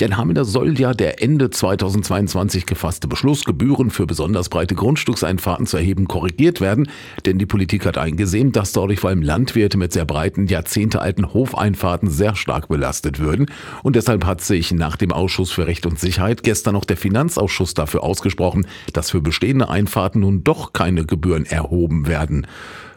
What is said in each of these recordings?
Ja, in Hameln soll ja der Ende 2022 gefasste Beschluss, Gebühren für besonders breite Grundstückseinfahrten zu erheben, korrigiert werden. Denn die Politik hat eingesehen, dass dadurch vor allem Landwirte mit sehr breiten, jahrzehntealten Hofeinfahrten sehr stark belastet würden. Und deshalb hat sich nach dem Ausschuss für Recht und Sicherheit gestern noch der Finanzausschuss dafür ausgesprochen, dass für bestehende Einfahrten nun doch keine Gebühren erhoben werden.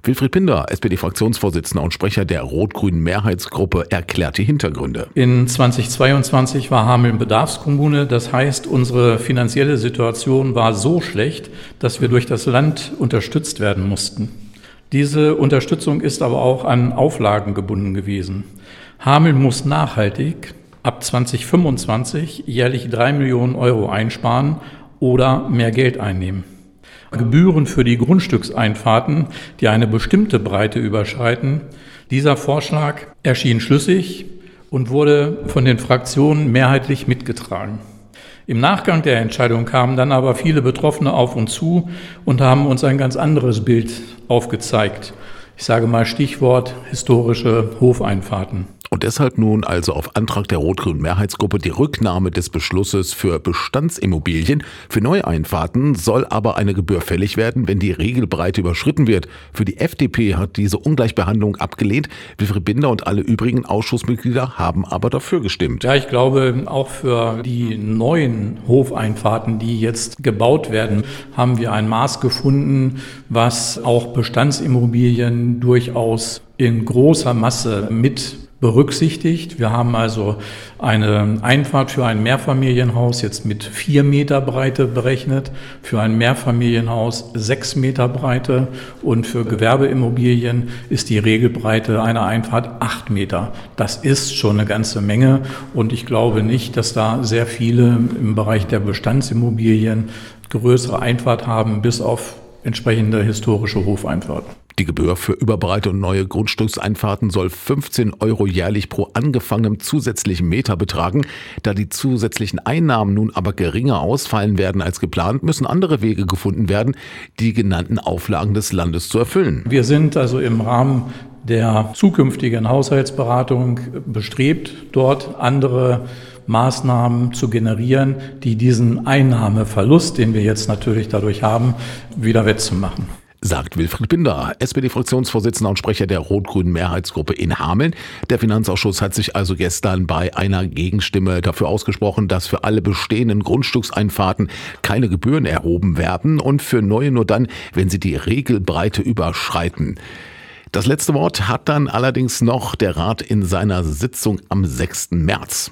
Wilfried Pinder, SPD-Fraktionsvorsitzender und Sprecher der rot-grünen Mehrheitsgruppe, erklärt die Hintergründe. In 2022 war Hameln Bedarfskommune. Das heißt, unsere finanzielle Situation war so schlecht, dass wir durch das Land unterstützt werden mussten. Diese Unterstützung ist aber auch an Auflagen gebunden gewesen. Hameln muss nachhaltig ab 2025 jährlich drei Millionen Euro einsparen oder mehr Geld einnehmen. Gebühren für die Grundstückseinfahrten, die eine bestimmte Breite überschreiten. Dieser Vorschlag erschien schlüssig und wurde von den Fraktionen mehrheitlich mitgetragen. Im Nachgang der Entscheidung kamen dann aber viele Betroffene auf uns zu und haben uns ein ganz anderes Bild aufgezeigt. Ich sage mal Stichwort historische Hofeinfahrten. Und deshalb nun also auf Antrag der rot-grünen Mehrheitsgruppe die Rücknahme des Beschlusses für Bestandsimmobilien. Für Neueinfahrten soll aber eine Gebühr fällig werden, wenn die Regelbreite überschritten wird. Für die FDP hat diese Ungleichbehandlung abgelehnt. Wilfried Binder und alle übrigen Ausschussmitglieder haben aber dafür gestimmt. Ja, ich glaube, auch für die neuen Hofeinfahrten, die jetzt gebaut werden, haben wir ein Maß gefunden, was auch Bestandsimmobilien durchaus in großer Masse mit berücksichtigt. Wir haben also eine Einfahrt für ein Mehrfamilienhaus jetzt mit vier Meter Breite berechnet, für ein Mehrfamilienhaus sechs Meter Breite und für Gewerbeimmobilien ist die Regelbreite einer Einfahrt acht Meter. Das ist schon eine ganze Menge und ich glaube nicht, dass da sehr viele im Bereich der Bestandsimmobilien größere Einfahrt haben, bis auf entsprechende historische Hofeinfahrten. Die Gebühr für überbreite und neue Grundstückseinfahrten soll 15 Euro jährlich pro angefangenem zusätzlichen Meter betragen. Da die zusätzlichen Einnahmen nun aber geringer ausfallen werden als geplant, müssen andere Wege gefunden werden, die genannten Auflagen des Landes zu erfüllen. Wir sind also im Rahmen der zukünftigen Haushaltsberatung bestrebt, dort andere Maßnahmen zu generieren, die diesen Einnahmeverlust, den wir jetzt natürlich dadurch haben, wieder wettzumachen sagt Wilfried Binder, SPD-Fraktionsvorsitzender und Sprecher der rot-grünen Mehrheitsgruppe in Hameln. Der Finanzausschuss hat sich also gestern bei einer Gegenstimme dafür ausgesprochen, dass für alle bestehenden Grundstückseinfahrten keine Gebühren erhoben werden und für neue nur dann, wenn sie die Regelbreite überschreiten. Das letzte Wort hat dann allerdings noch der Rat in seiner Sitzung am 6. März.